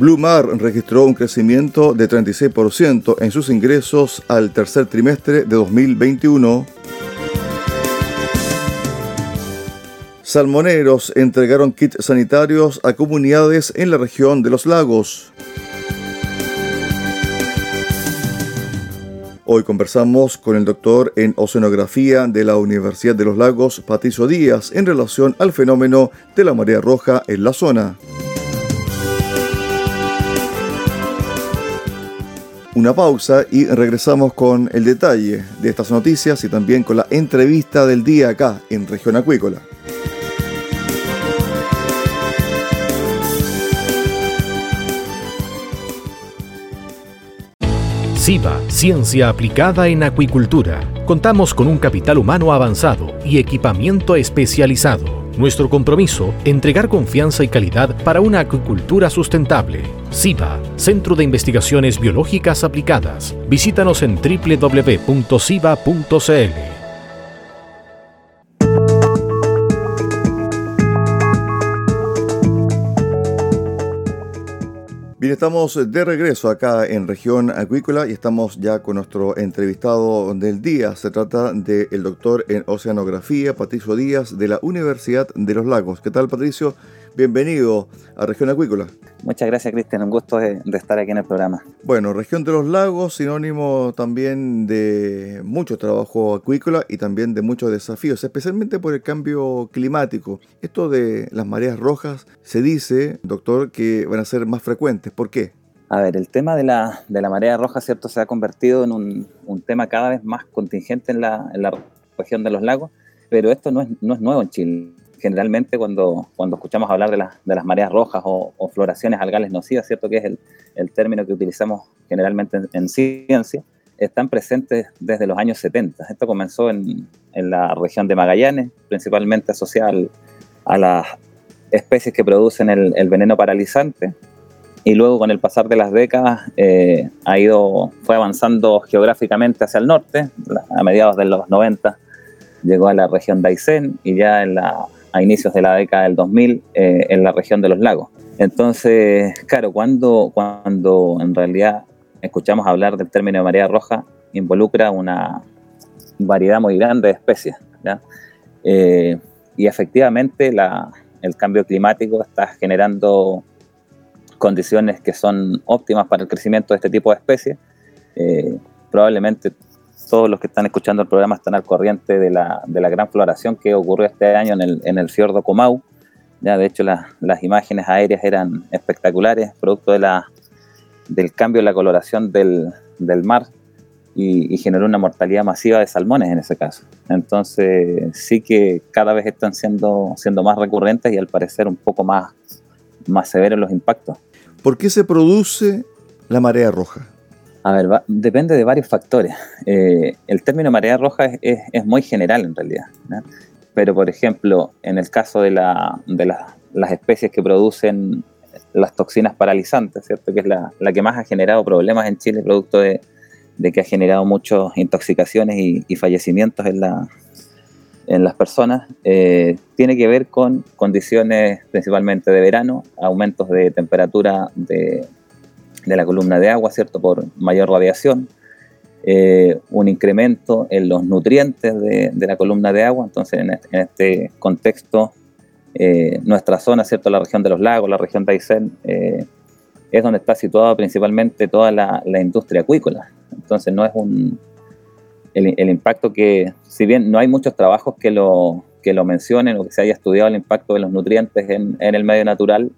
Blue Mar registró un crecimiento de 36% en sus ingresos al tercer trimestre de 2021. Salmoneros entregaron kits sanitarios a comunidades en la región de los lagos. Hoy conversamos con el doctor en oceanografía de la Universidad de los Lagos, Patricio Díaz, en relación al fenómeno de la marea roja en la zona. Una pausa y regresamos con el detalle de estas noticias y también con la entrevista del día acá en Región Acuícola. SIVA, Ciencia Aplicada en Acuicultura. Contamos con un capital humano avanzado y equipamiento especializado nuestro compromiso, entregar confianza y calidad para una acuicultura sustentable. SIBA, Centro de Investigaciones Biológicas Aplicadas. Visítanos en www.siba.cl. Bien, estamos de regreso acá en región acuícola y estamos ya con nuestro entrevistado del día. Se trata del doctor en oceanografía, Patricio Díaz, de la Universidad de los Lagos. ¿Qué tal, Patricio? Bienvenido a región acuícola. Muchas gracias, Cristian. Un gusto de, estar aquí en el programa. Bueno, región de los lagos, sinónimo también de mucho trabajo acuícola y también de muchos desafíos, especialmente por el cambio climático. Esto de las mareas rojas se dice, doctor, que van a ser más frecuentes. ¿Por qué? A ver, el tema de la, de la marea roja, ¿cierto? Se ha convertido en un, un tema cada vez más contingente en la, en la, región de los lagos, pero esto no es, no es nuevo en Chile generalmente cuando, cuando escuchamos hablar de, de las mareas rojas o, floraciones algales nocivas, ¿cierto? Que es el, el término que utilizamos generalmente en, ciencia, están presentes desde los años 70. Esto comenzó en, en la región de Magallanes, principalmente asociada a las especies que producen el, el, veneno paralizante. Y luego con el pasar de las décadas eh, ha ido, fue avanzando geográficamente hacia el norte, a mediados de los 90 llegó a la región de Aysén y ya en la a inicios de la década del 2000 eh, en la región de los lagos. Entonces, claro, cuando, cuando en realidad escuchamos hablar del término de marea roja, involucra una variedad muy grande de especies. Eh, y efectivamente el cambio climático está generando condiciones que son óptimas para el crecimiento de este tipo de especies. Eh, probablemente todos los que están escuchando el programa están al corriente de la, de la gran floración que ocurrió este año en el, en el fiordo Comau. Ya, de hecho, las imágenes aéreas eran espectaculares, producto de la, del cambio en la coloración del, del mar y, generó una mortalidad masiva de salmones en ese caso. Entonces, sí que cada vez están siendo, siendo más recurrentes y al parecer un poco más, más severos los impactos. ¿Por qué se produce la marea roja? A ver, depende de varios factores. Eh, el término marea roja es, muy general en realidad. Pero, por ejemplo, en el caso de, la, de las especies que producen las toxinas paralizantes, ¿cierto? que es la, que más ha generado problemas en Chile, producto de, que ha generado muchas intoxicaciones y, fallecimientos en, la, en las personas, eh, tiene que ver con condiciones principalmente de verano, aumentos de temperatura de de la columna de agua, ¿cierto? Por mayor radiación, eh, un incremento en los nutrientes de, la columna de agua. Entonces, en este, contexto, eh, nuestra zona, ¿cierto? La región de los lagos, la región de Aysén, eh, es donde está situada principalmente toda la, industria acuícola. Entonces, no es un. El, impacto que, si bien no hay muchos trabajos que lo, que lo mencionen o que se haya estudiado el impacto de los nutrientes en, el medio natural,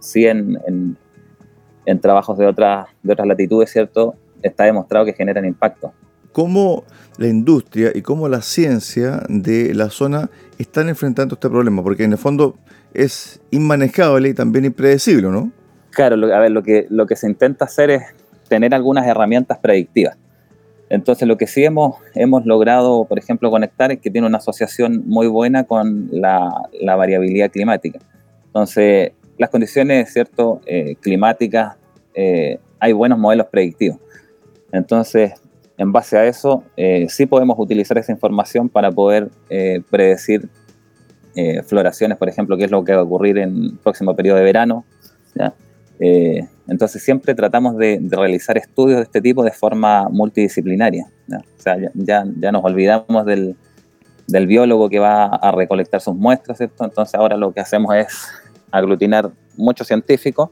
sí en, en trabajos de otras, de otras latitudes, ¿cierto? Está demostrado que generan impacto. cómo la industria y cómo la ciencia de la zona están enfrentando este problema, porque en el fondo es inmanejable y también impredecible, ¿no? Claro, a ver, lo que, lo que se intenta hacer es tener algunas herramientas predictivas. Entonces, lo que sí hemos, hemos logrado, por ejemplo, conectar es que tiene una asociación muy buena con la, la variabilidad climática. Entonces, las condiciones cierto, eh, climáticas, eh, hay buenos modelos predictivos. Entonces, en base a eso, eh, sí podemos utilizar esa información para poder predecir floraciones, por ejemplo, qué es lo que va a ocurrir en el próximo periodo de verano. entonces, siempre tratamos de, realizar estudios de este tipo de forma multidisciplinaria. Ya, ya, nos olvidamos del, del biólogo que va a recolectar sus muestras. Entonces ahora lo que hacemos es aglutinar muchos científicos,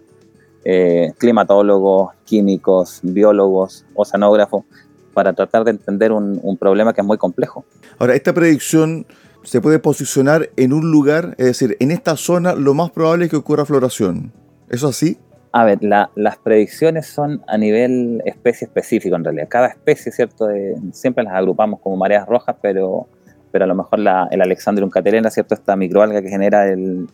eh, climatólogos, químicos, biólogos, oceanógrafos, para tratar de entender un, problema que es muy complejo. Ahora, esta predicción se puede posicionar en un lugar, es decir, en esta zona lo más probable es que ocurra floración. ¿Eso así? A ver, las predicciones son a nivel especie específico en realidad. Cada especie, ¿cierto? siempre las agrupamos como mareas rojas, pero, pero a lo mejor la, el Alexandrium caterina, ¿cierto? Esta microalga que genera el,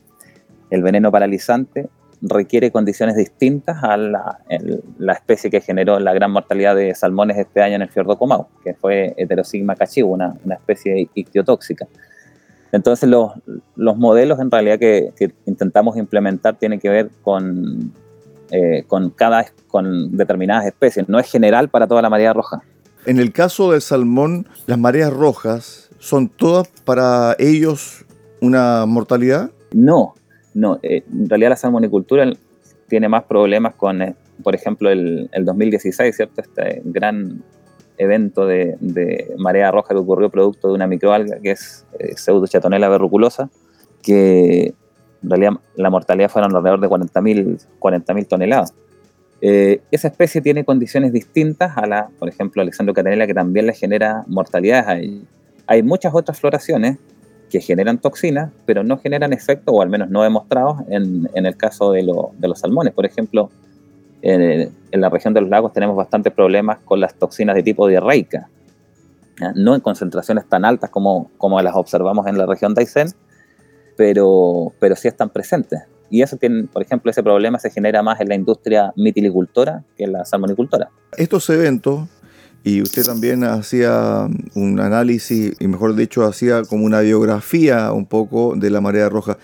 el veneno paralizante requiere condiciones distintas a la, especie que generó la gran mortalidad de salmones este año en el fiordo Comau, que fue Heterosigma cachivo, una, especie ictiotóxica. Entonces los, modelos en realidad que, intentamos implementar tienen que ver con, eh, con, cada, con determinadas especies, no es general para toda la marea roja. En el caso del salmón, las mareas rojas son todas para ellos una mortalidad? No, no, eh, en realidad la salmonicultura tiene más problemas con, eh, por ejemplo, el, 2016, ¿cierto? Este gran evento de, marea roja que ocurrió producto de una microalga que es eh, Pseudochatonella verruculosa, que en realidad la mortalidad fueron alrededor de 40.000 40 toneladas. esa especie tiene condiciones distintas a la, por ejemplo, Alexandro Catanela, que también le genera mortalidades. Hay muchas otras floraciones que generan toxinas, pero no generan efecto, o al menos no demostrados, en, en el caso de, de, los salmones. Por ejemplo, en, la región de los lagos tenemos bastantes problemas con las toxinas de tipo diarreica, no en concentraciones tan altas como, como las observamos en la región de Aysén, pero, pero sí están presentes. Y eso tiene, por ejemplo, ese problema se genera más en la industria mitilicultora que en la salmonicultora. Estos eventos y usted también hacía un análisis, y mejor dicho, hacía como una biografía un poco de la marea roja.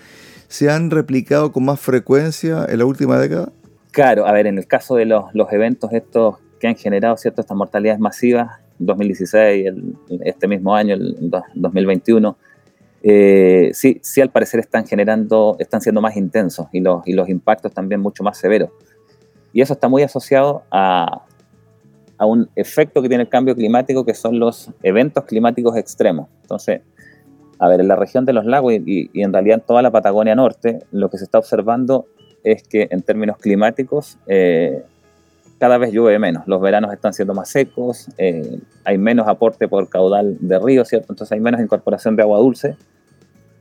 ¿Se han replicado con más frecuencia en la última década? Claro, a ver, en el caso de los, los eventos estos que han generado ciertas estas mortalidades masivas, 2016, el, este mismo año, el 2021, eh, sí, sí al parecer están generando, están siendo más intensos y los, y los impactos también mucho más severos. Y eso está muy asociado a, a un efecto que tiene el cambio climático, que son los eventos climáticos extremos. Entonces, a ver, en la región de los lagos y, en realidad en toda la Patagonia Norte, lo que se está observando es que en términos climáticos eh, cada vez llueve menos. Los veranos están siendo más secos, eh, hay menos aporte por caudal de río, ¿cierto? Entonces hay menos incorporación de agua dulce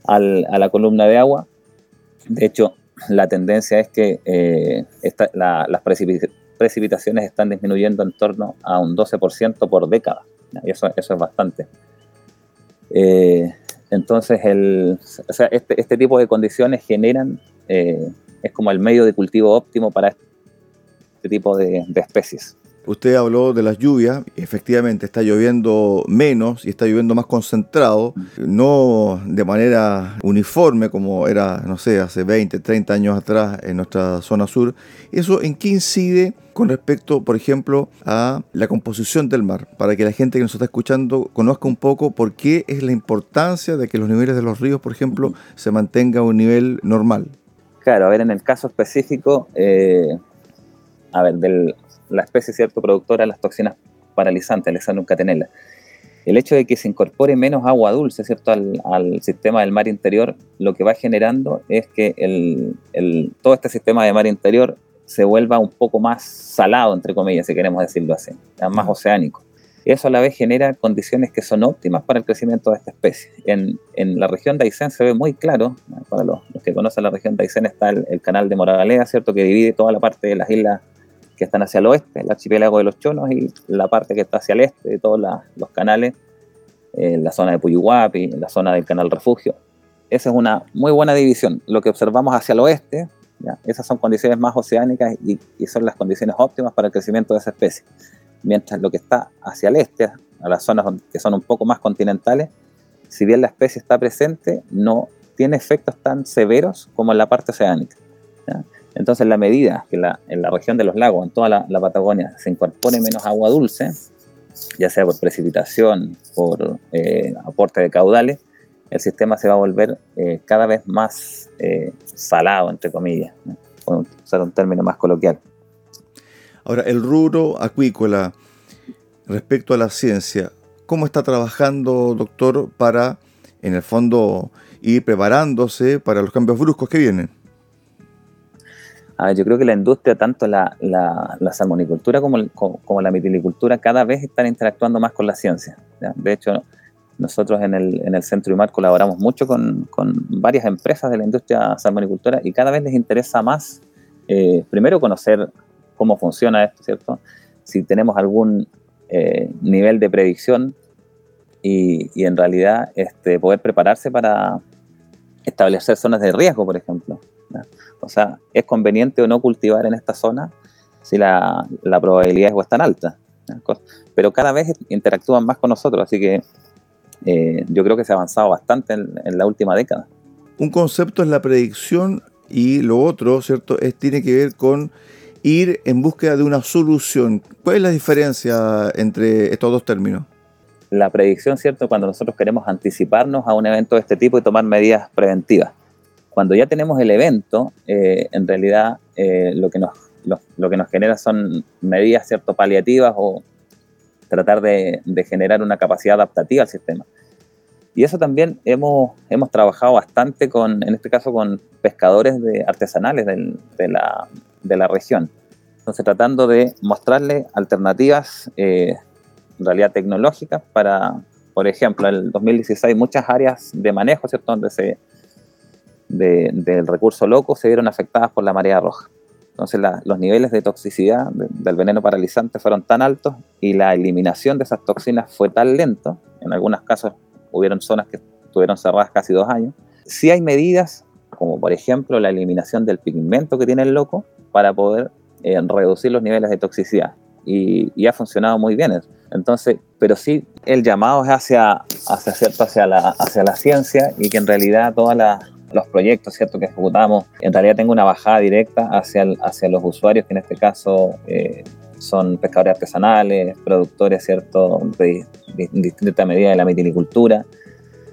a la columna de agua. De hecho, la tendencia es que eh, las precipitaciones precipitaciones están disminuyendo en torno a un 12% por década. Y eso, eso es bastante. Eh, entonces, el, este, este, tipo de condiciones generan, eh, es como el medio de cultivo óptimo para este tipo de especies. Usted habló de las lluvias, efectivamente está lloviendo menos y está lloviendo más concentrado, no de manera uniforme como era, no sé, hace 20, 30 años atrás en nuestra zona sur. ¿Eso en qué incide con respecto, por ejemplo, a la composición del mar? Para que la gente que nos está escuchando conozca un poco por qué es la importancia de que los niveles de los ríos, por ejemplo, se mantenga a un nivel normal. Claro, a ver, en el caso específico, eh, a ver, del, la especie cierto productora de las toxinas paralizantes, Alexandrum catenella. El hecho de que se incorpore menos agua dulce ¿cierto? Al, sistema del mar interior, lo que va generando es que el, todo este sistema de mar interior se vuelva un poco más salado, entre comillas, si queremos decirlo así, más oceánico. Y eso a la vez genera condiciones que son óptimas para el crecimiento de esta especie. En, la región de Aysén se ve muy claro, para los, que conocen la región de Aysén está el, canal de Moragalea, ¿cierto? que divide toda la parte de las islas que están hacia el oeste, el archipiélago de los Chonos, y la parte que está hacia el este de todos los canales, en la zona de Puyuhuapi, la zona del Canal Refugio. Esa es una muy buena división. Lo que observamos hacia el oeste, esas son condiciones más oceánicas y, y, son las condiciones óptimas para el crecimiento de esa especie. Mientras lo que está hacia el este, a las zonas que son un poco más continentales, si bien la especie está presente, no tiene efectos tan severos como en la parte oceánica. Entonces, en la medida que en la región de los lagos, en toda la, Patagonia, se incorpore menos agua dulce, ya sea por precipitación, por eh, aporte de caudales, el sistema se va a volver eh, cada vez más eh, salado, entre comillas, por usar un término más coloquial. Ahora, el rubro acuícola, respecto a la ciencia, ¿cómo está trabajando, doctor, para, en el fondo, ir preparándose para los cambios bruscos que vienen? A yo creo que la industria, tanto la, la, salmonicultura como, la mitilicultura, cada vez están interactuando más con la ciencia. De hecho, nosotros en el, en el Centro IMAR colaboramos mucho con, varias empresas de la industria salmonicultura y cada vez les interesa más, eh, primero, conocer cómo funciona esto, ¿cierto? Si tenemos algún eh, nivel de predicción y, y, en realidad este, poder prepararse para establecer zonas de riesgo, por ejemplo. O sea, ¿es conveniente o no cultivar en esta zona si la, la probabilidad es tan alta? Pero cada vez interactúan más con nosotros, así que eh, yo creo que se ha avanzado bastante en, la última década. Un concepto es la predicción y lo otro, ¿cierto?, es, tiene que ver con ir en búsqueda de una solución. ¿Cuál es la diferencia entre estos dos términos? La predicción, ¿cierto?, cuando nosotros queremos anticiparnos a un evento de este tipo y tomar medidas preventivas. Cuando ya tenemos el evento, eh, en realidad eh, lo, que nos, lo, que nos genera son medidas, ¿cierto?, paliativas o tratar de, generar una capacidad adaptativa al sistema. Y eso también hemos, hemos trabajado bastante con, en este caso, con pescadores de, artesanales de, la, de, la, región. Entonces, tratando de mostrarles alternativas, eh, en realidad tecnológicas, para, por ejemplo, en el 2016 muchas áreas de manejo, ¿cierto?, donde se, del recurso loco se vieron afectadas por la marea roja. Entonces los niveles de toxicidad del veneno paralizante fueron tan altos y la eliminación de esas toxinas fue tan lento, en algunos casos hubieron zonas que estuvieron cerradas casi dos años. Sí hay medidas, como por ejemplo la eliminación del pigmento que tiene el loco, para poder eh, reducir los niveles de toxicidad. Y, ha funcionado muy bien. Entonces, pero sí el llamado es hacia, hacia, ¿cierto? hacia, la, hacia la ciencia y que en realidad todas las los proyectos ¿cierto? que ejecutamos, en realidad tengo una bajada directa hacia, hacia los usuarios, que en este caso eh, son pescadores artesanales, productores ¿cierto? de, distinta medida de la mitilicultura,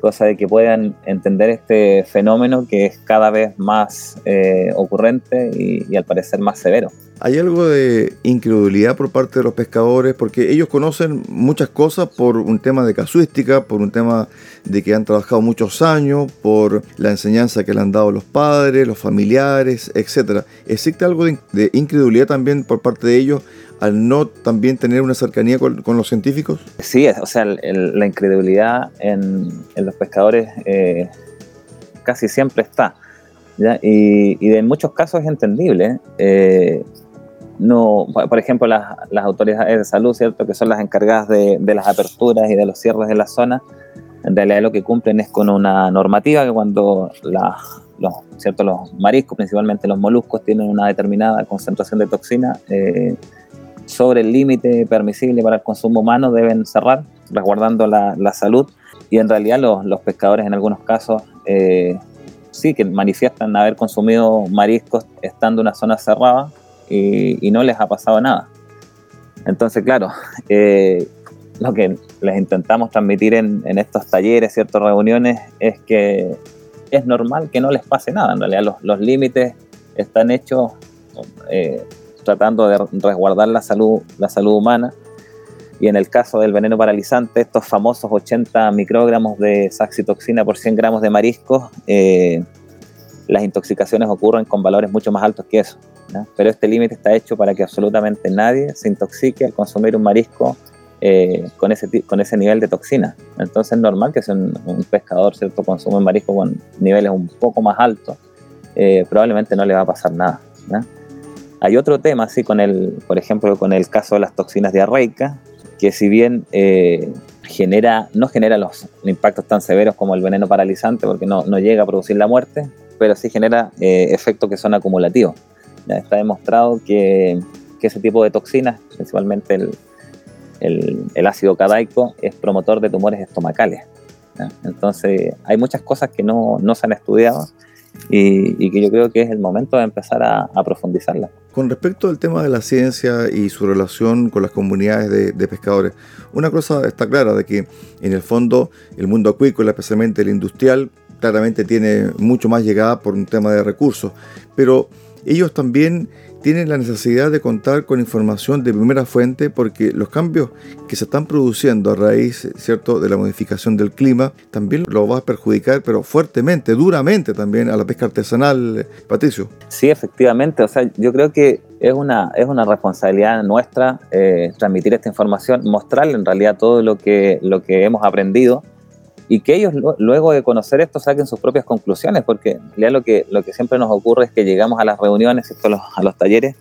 cosa de que puedan entender este fenómeno que es cada vez más eh, ocurrente y al parecer más severo. Hay algo de incredulidad por parte de los pescadores porque ellos conocen muchas cosas por un tema de casuística, por un tema de que han trabajado muchos años, por la enseñanza que le han dado los padres, los familiares, etc. ¿Existe algo de, incredulidad también por parte de ellos al no también tener una cercanía con, los científicos? Sí, o sea, la incredulidad en, los pescadores eh, casi siempre está. Y, y, en muchos casos es entendible. Eh, no, por ejemplo, las, autoridades de salud, ¿cierto? que son las encargadas de, las aperturas y de los cierres de la zona, en realidad lo que cumplen es con una normativa que cuando los, ¿cierto? los mariscos, principalmente los moluscos, tienen una determinada concentración de toxina eh, sobre el límite permisible para el consumo humano, deben cerrar, resguardando la, salud. Y en realidad los, pescadores en algunos casos eh, sí que manifiestan haber consumido mariscos estando en una zona cerrada, y, no les ha pasado nada. Entonces, claro, eh, lo que les intentamos transmitir en, estos talleres, ciertas reuniones, es que es normal que no les pase nada. En realidad, los, límites están hechos eh, tratando de resguardar la salud, la salud humana. Y en el caso del veneno paralizante, estos famosos 80 microgramos de saxitoxina por 100 gramos de mariscos, eh, las intoxicaciones ocurren con valores mucho más altos que eso. Pero este límite está hecho para que absolutamente nadie se intoxique al consumir un marisco eh, con, ese, con ese nivel de toxina. Entonces es normal que si un, pescador ¿cierto? consume un marisco con niveles un poco más altos, eh, probablemente no le va a pasar nada. Hay otro tema, sí, con el, por ejemplo, con el caso de las toxinas diarreicas, que si bien eh, genera, no genera los impactos tan severos como el veneno paralizante, porque no, no llega a producir la muerte, pero sí genera eh, efectos que son acumulativos. Ya está demostrado que, ese tipo de toxinas, principalmente el, ácido cadaico, es promotor de tumores estomacales. Entonces, hay muchas cosas que no, no se han estudiado y, y, que yo creo que es el momento de empezar a, a, profundizarla. Con respecto al tema de la ciencia y su relación con las comunidades de, de, pescadores, una cosa está clara de que en el fondo el mundo acuícola, especialmente el industrial, claramente tiene mucho más llegada por un tema de recursos, pero ellos también tienen la necesidad de contar con información de primera fuente porque los cambios que se están produciendo a raíz cierto de la modificación del clima también lo va a perjudicar pero fuertemente duramente también a la pesca artesanal Patricio. Sí efectivamente. O sea yo creo que es una es una responsabilidad nuestra eh, transmitir esta información mostrarle en realidad todo lo que lo que hemos aprendido y que ellos luego de conocer esto saquen sus propias conclusiones, porque ya lo que, lo que siempre nos ocurre es que llegamos a las reuniones, a los, a los talleres,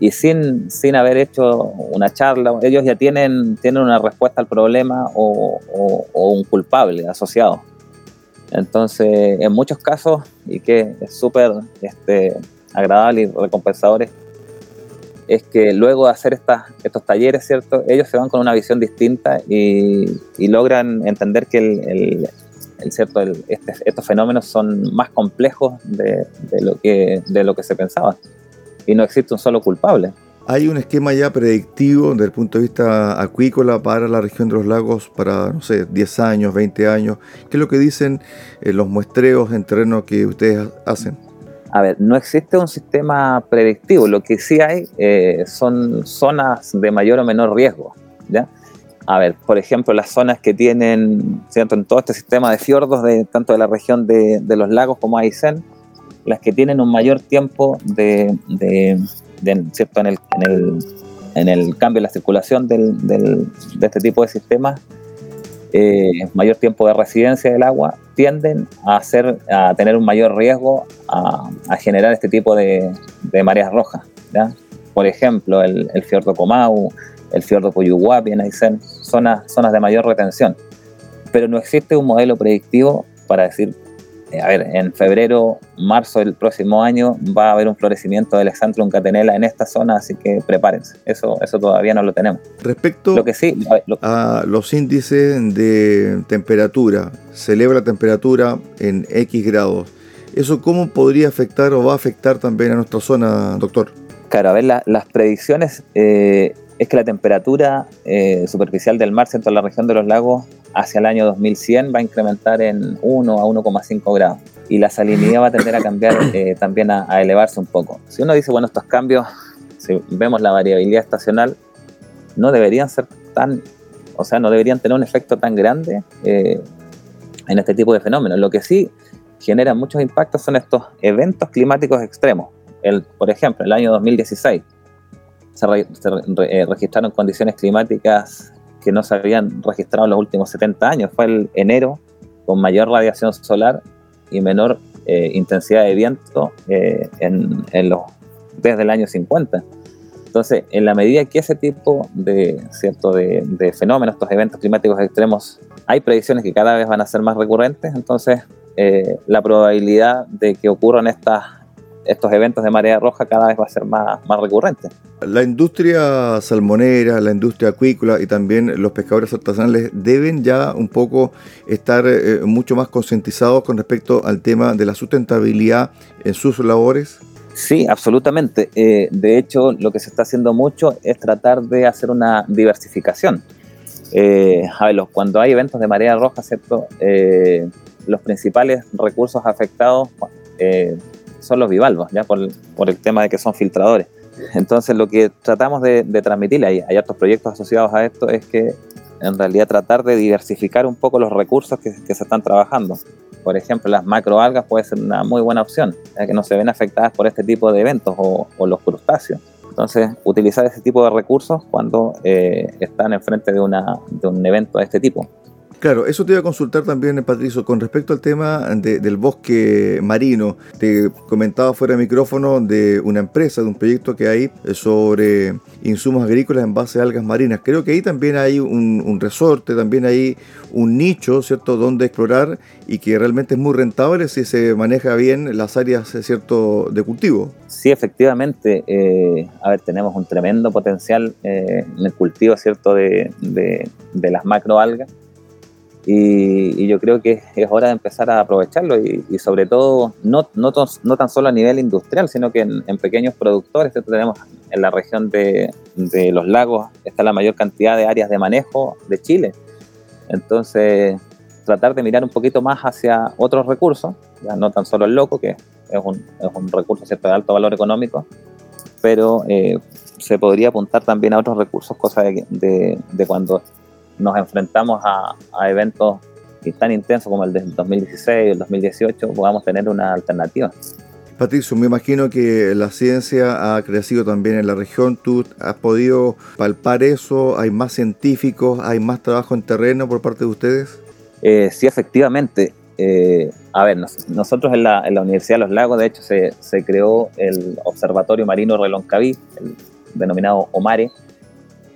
y sin, sin haber hecho una charla, ellos ya tienen, tienen una respuesta al problema o, o, o un culpable asociado. Entonces, en muchos casos, y que es súper este, agradable y recompensador, es que luego de hacer estos talleres, ¿cierto? Ellos se van con una visión distinta y, logran entender que este, estos fenómenos son más complejos de, de, lo que, de lo que se pensaba. Y no existe un solo culpable. ¿Hay un esquema ya predictivo desde el punto de vista acuícola para la región de los lagos para, no sé, 10 años, 20 años? ¿Qué es lo que dicen eh, los muestreos en terreno que ustedes hacen? A ver, no existe un sistema predictivo, lo que sí hay eh, son zonas de mayor o menor riesgo. ¿ya? A ver, por ejemplo, las zonas que tienen, ¿cierto? en todo este sistema de fiordos, de, tanto de la región de, los lagos como Aysén, las que tienen un mayor tiempo de ¿cierto? En, el, en, el, en el cambio de la circulación del, del, de este tipo de sistemas, eh, mayor tiempo de residencia del agua, tienden a, hacer, a tener un mayor riesgo a, generar este tipo de, mareas rojas. Por ejemplo, el, el, fiordo Comau, el fiordo Coyuguapi en Aysén, zonas, zonas de mayor retención. Pero no existe un modelo predictivo para decir, a ver, en febrero, marzo del próximo año va a haber un florecimiento del Exanthrum catenella en esta zona, así que prepárense. Eso, eso todavía no lo tenemos. Respecto lo que sí, lo, a los índices de temperatura, se eleva la temperatura en X grados. ¿Eso cómo podría afectar o va a afectar también a nuestra zona, doctor? Claro, a ver, la, las predicciones eh, es que la temperatura eh, superficial del mar, centro de la región de los lagos, hacia el año 2100 va a incrementar en 1 a 1,5 grados. Y la salinidad va a tender a cambiar eh, también a, a, elevarse un poco. Si uno dice, bueno, estos cambios, si vemos la variabilidad estacional, no deberían ser tan, o sea, no deberían tener un efecto tan grande eh, en este tipo de fenómenos. Lo que sí genera muchos impactos son estos eventos climáticos extremos. El, por ejemplo, el año 2016 se, re, se re, eh, registraron condiciones climáticas que no se habían registrado en los últimos 70 años. Fue el enero con mayor radiación solar y menor eh, intensidad de viento eh, en, los, desde el año 50. Entonces, en la medida que ese tipo de, ¿cierto? De, de, fenómenos, estos eventos climáticos extremos, hay predicciones que cada vez van a ser más recurrentes, entonces eh, la probabilidad de que ocurran estas estos eventos de marea roja cada vez va a ser más, más recurrente. La industria salmonera, la industria acuícola y también los pescadores artesanales deben ya un poco estar eh, mucho más concientizados con respecto al tema de la sustentabilidad en sus labores. Sí, absolutamente. Eh, de hecho, lo que se está haciendo mucho es tratar de hacer una diversificación. Eh, a ver, cuando hay eventos de marea roja, ¿cierto? Eh, los principales recursos afectados eh, son los bivalvos, ya por, por, el tema de que son filtradores. Entonces lo que tratamos de, de transmitir, hay, hay otros proyectos asociados a esto, es que en realidad tratar de diversificar un poco los recursos que, que se están trabajando. Por ejemplo, las macroalgas puede ser una muy buena opción, ya que no se ven afectadas por este tipo de eventos o, o los crustáceos. Entonces, utilizar ese tipo de recursos cuando eh, están enfrente de, una, de un evento de este tipo. Claro, eso te iba a consultar también, Patricio, con respecto al tema del bosque marino. Te comentaba fuera de micrófono de una empresa, de un proyecto que hay sobre insumos agrícolas en base a algas marinas. Creo que ahí también hay un, resorte, también hay un nicho, ¿cierto?, donde explorar y que realmente es muy rentable si se maneja bien las áreas, ¿cierto?, de cultivo. Sí, efectivamente. Eh, a ver, tenemos un tremendo potencial eh, en el cultivo, ¿cierto?, de, de las macroalgas y, yo creo que es hora de empezar a aprovecharlo y, sobre todo no, no, tan solo a nivel industrial, sino que en, pequeños productores. Tenemos en la región de, de, los lagos está la mayor cantidad de áreas de manejo de Chile. Entonces, tratar de mirar un poquito más hacia otros recursos, ya no tan solo el loco, que es un, es un recurso ¿cierto? de alto valor económico, pero eh, se podría apuntar también a otros recursos, cosa de, de, de cuando nos enfrentamos a, eventos tan intensos como el del 2016 o el 2018, podamos tener una alternativa. Patricio, me imagino que la ciencia ha crecido también en la región. ¿Tú has podido palpar eso? ¿Hay más científicos? ¿Hay más trabajo en terreno por parte de ustedes? Eh, sí, efectivamente. Eh, a ver, nosotros en la, Universidad de los Lagos, de hecho, se, se creó el Observatorio Marino Reloncaví, el denominado OMARE,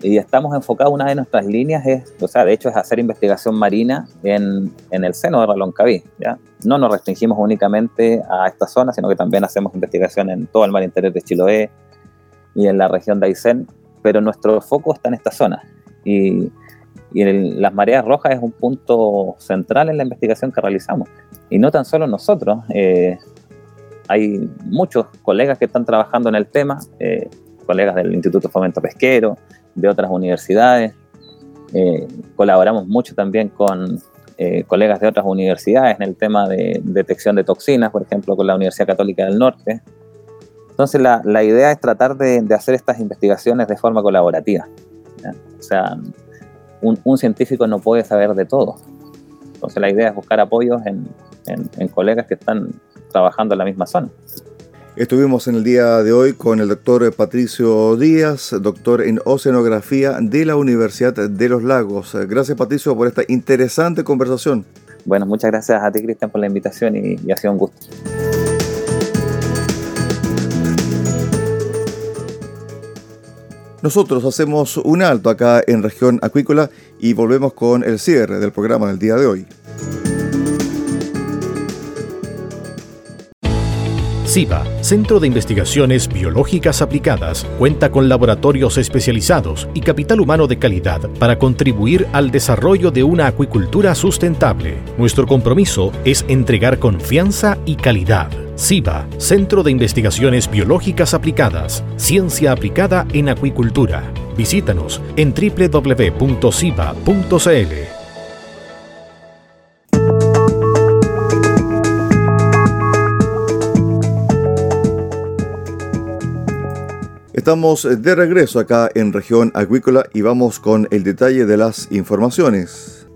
y estamos enfocados, una de nuestras líneas es, o sea, de hecho es hacer investigación marina en, en el seno de Reloncaví, ¿ya? No nos restringimos únicamente a esta zona, sino que también hacemos investigación en todo el mar interior de Chiloé y en la región de Aysén, pero nuestro foco está en esta zona. Y, y las mareas rojas es un punto central en la investigación que realizamos. Y no tan solo nosotros, eh, hay muchos colegas que están trabajando en el tema, eh, colegas del Instituto Fomento Pesquero, de otras universidades. Eh, colaboramos mucho también con eh, colegas de otras universidades en el tema de detección de toxinas, por ejemplo, con la Universidad Católica del Norte. Entonces, la, la idea es tratar de, de, hacer estas investigaciones de forma colaborativa. O sea, un, un, científico no puede saber de todo. Entonces, la idea es buscar apoyos en, en, en colegas que están trabajando en la misma zona. Estuvimos en el día de hoy con el doctor Patricio Díaz, doctor en Oceanografía de la Universidad de los Lagos. Gracias Patricio por esta interesante conversación. Bueno, muchas gracias a ti Cristian por la invitación y, y ha sido un gusto. Nosotros hacemos un alto acá en región acuícola y volvemos con el cierre del programa del día de hoy. CIBA, Centro de Investigaciones Biológicas Aplicadas, cuenta con laboratorios especializados y capital humano de calidad para contribuir al desarrollo de una acuicultura sustentable. Nuestro compromiso es entregar confianza y calidad. CIBA, Centro de Investigaciones Biológicas Aplicadas, Ciencia Aplicada en Acuicultura. Visítanos en www.ciba.cl. Estamos de regreso acá en región acuícola y vamos con el detalle de las informaciones.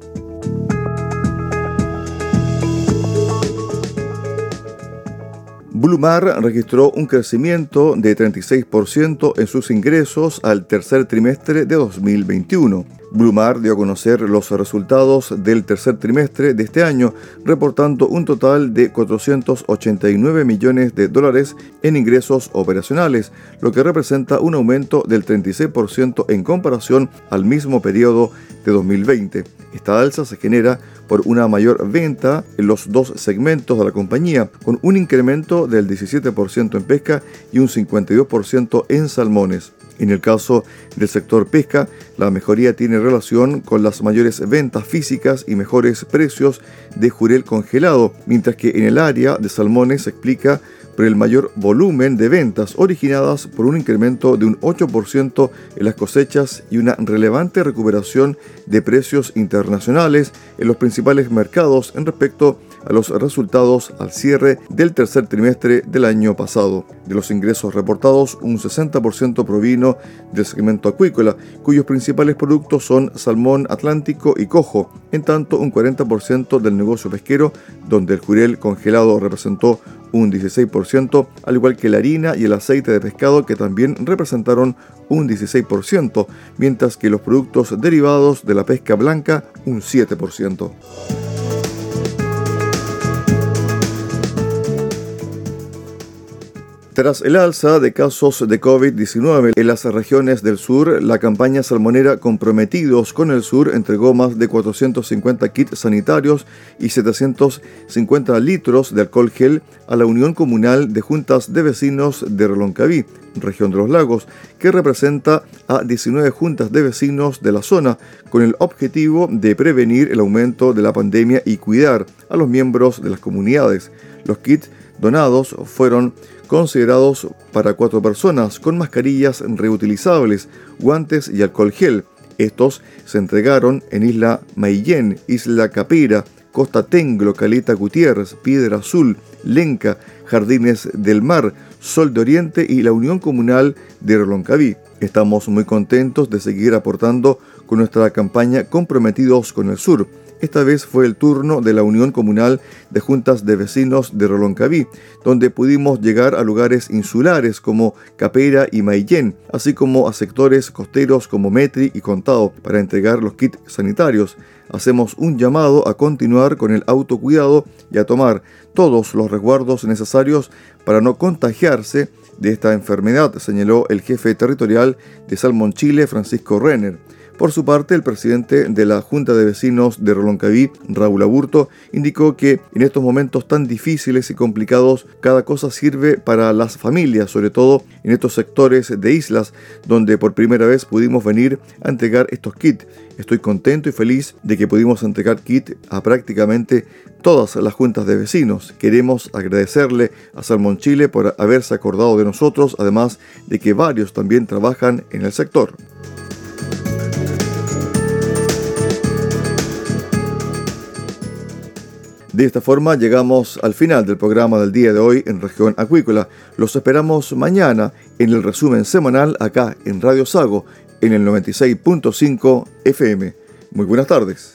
Blumar registró un crecimiento de 36% en sus ingresos al tercer trimestre de 2021 Blumar dio a conocer los resultados del tercer trimestre de este año, reportando un total de 489 millones de dólares en ingresos operacionales, lo que representa un aumento del 36% en comparación al mismo periodo de 2020. Esta alza se genera por una mayor venta en los dos segmentos de la compañía, con un incremento del 17% en pesca y un 52% en salmones. En el caso del sector pesca, la mejoría tiene relación con las mayores ventas físicas y mejores precios de jurel congelado, mientras que en el área de salmones se explica por el mayor volumen de ventas originadas por un incremento de un 8% en las cosechas y una relevante recuperación de precios internacionales en los principales mercados en respecto a los resultados al cierre del tercer trimestre del año pasado. De los ingresos reportados, un 60% provino del segmento acuícola, cuyos principales productos son salmón atlántico y cojo, en tanto un 40% del negocio pesquero, donde el jurel congelado representó un 16%, al igual que la harina y el aceite de pescado que también representaron un 16%, mientras que los productos derivados de la pesca blanca un 7%. Tras el alza de casos de COVID-19 en las regiones del sur, la campaña salmonera Comprometidos con el Sur entregó más de 450 kits sanitarios y 750 litros de alcohol gel a la Unión Comunal de Juntas de Vecinos de Reloncaví, región de los lagos, que representa a 19 juntas de vecinos de la zona, con el objetivo de prevenir el aumento de la pandemia y cuidar a los miembros de las comunidades. Los kits donados fueron considerados para cuatro personas con mascarillas reutilizables, guantes y alcohol gel. Estos se entregaron en Isla Maillén, Isla Capira, Costa Tenglo, Caleta Gutiérrez, Piedra Azul, Lenca, Jardines del Mar, Sol de Oriente y la Unión Comunal de Roloncaví. Estamos muy contentos de seguir aportando con nuestra campaña Comprometidos con el Sur. Esta vez fue el turno de la Unión Comunal de Juntas de Vecinos de Roloncaví, donde pudimos llegar a lugares insulares como Capera y Maillén, así como a sectores costeros como Metri y Contao, para entregar los kits sanitarios. Hacemos un llamado a continuar con el autocuidado y a tomar todos los resguardos necesarios para no contagiarse de esta enfermedad, señaló el jefe territorial de Salmón Chile, Francisco Renner. Por su parte, el presidente de la Junta de Vecinos de Roloncaví, Raúl Aburto, indicó que en estos momentos tan difíciles y complicados, cada cosa sirve para las familias, sobre todo en estos sectores de islas, donde por primera vez pudimos venir a entregar estos kits. Estoy contento y feliz de que pudimos entregar kit a prácticamente todas las juntas de vecinos. Queremos agradecerle a Salmón Chile por haberse acordado de nosotros, además de que varios también trabajan en el sector. De esta forma llegamos al final del programa del día de hoy en región acuícola. Los esperamos mañana en el resumen semanal acá en Radio Sago en el 96.5 FM. Muy buenas tardes.